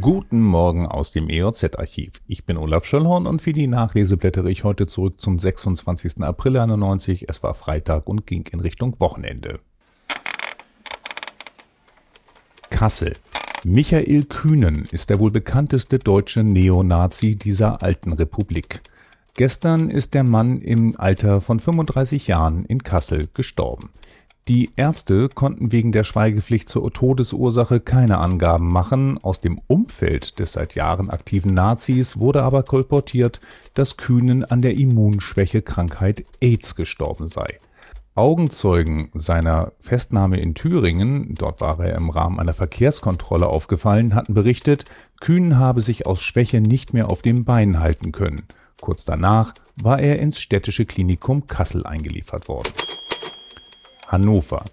Guten Morgen aus dem EOZ-Archiv. Ich bin Olaf Schöllhorn und für die Nachlese blättere ich heute zurück zum 26. April 91. Es war Freitag und ging in Richtung Wochenende. Kassel. Michael Kühnen ist der wohl bekannteste deutsche Neonazi dieser alten Republik. Gestern ist der Mann im Alter von 35 Jahren in Kassel gestorben. Die Ärzte konnten wegen der Schweigepflicht zur Todesursache keine Angaben machen. Aus dem Umfeld des seit Jahren aktiven Nazis wurde aber kolportiert, dass Kühnen an der Immunschwächekrankheit AIDS gestorben sei. Augenzeugen seiner Festnahme in Thüringen, dort war er im Rahmen einer Verkehrskontrolle aufgefallen, hatten berichtet, Kühnen habe sich aus Schwäche nicht mehr auf dem Bein halten können. Kurz danach war er ins städtische Klinikum Kassel eingeliefert worden. Hannover.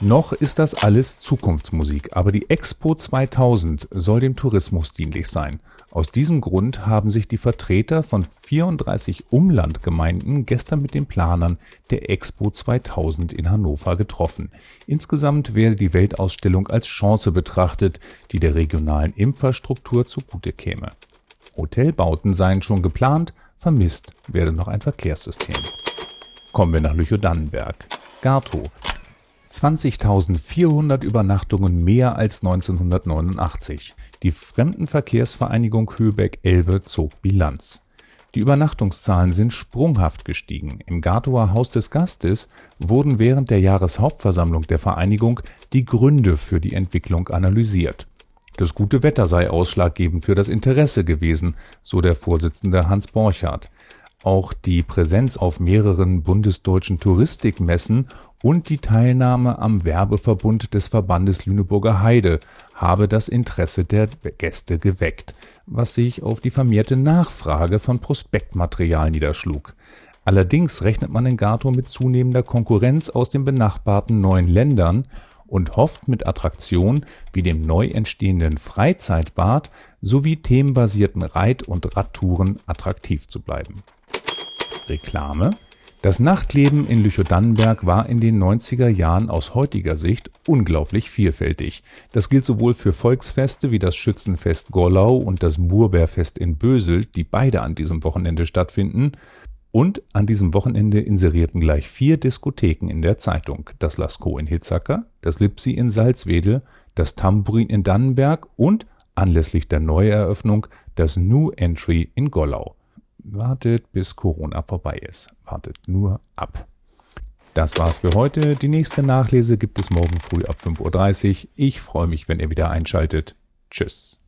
Noch ist das alles Zukunftsmusik, aber die Expo 2000 soll dem Tourismus dienlich sein. Aus diesem Grund haben sich die Vertreter von 34 Umlandgemeinden gestern mit den Planern der Expo 2000 in Hannover getroffen. Insgesamt werde die Weltausstellung als Chance betrachtet, die der regionalen Infrastruktur zugute käme. Hotelbauten seien schon geplant, vermisst werde noch ein Verkehrssystem. Kommen wir nach Lüchow-Dannenberg. Gartow. 20.400 Übernachtungen mehr als 1989. Die Fremdenverkehrsvereinigung Höbeck-Elbe zog Bilanz. Die Übernachtungszahlen sind sprunghaft gestiegen. Im Gartower Haus des Gastes wurden während der Jahreshauptversammlung der Vereinigung die Gründe für die Entwicklung analysiert. Das gute Wetter sei ausschlaggebend für das Interesse gewesen, so der Vorsitzende Hans Borchardt. Auch die Präsenz auf mehreren bundesdeutschen Touristikmessen und die Teilnahme am Werbeverbund des Verbandes Lüneburger Heide habe das Interesse der Gäste geweckt, was sich auf die vermehrte Nachfrage von Prospektmaterial niederschlug. Allerdings rechnet man in Gato mit zunehmender Konkurrenz aus den benachbarten neuen Ländern und hofft mit Attraktionen wie dem neu entstehenden Freizeitbad sowie themenbasierten Reit- und Radtouren attraktiv zu bleiben Reklame Das Nachtleben in Lüchow-Dannenberg war in den 90er Jahren aus heutiger Sicht unglaublich vielfältig. Das gilt sowohl für Volksfeste wie das Schützenfest Gorlau und das Burbeerfest in Bösel, die beide an diesem Wochenende stattfinden. Und an diesem Wochenende inserierten gleich vier Diskotheken in der Zeitung. Das Lascaux in Hitzacker, das Lipsi in Salzwedel, das Tambourin in Dannenberg und anlässlich der Neueröffnung das New Entry in Gollau wartet, bis Corona vorbei ist. Wartet nur ab. Das war's für heute. Die nächste Nachlese gibt es morgen früh ab 5.30 Uhr. Ich freue mich, wenn ihr wieder einschaltet. Tschüss.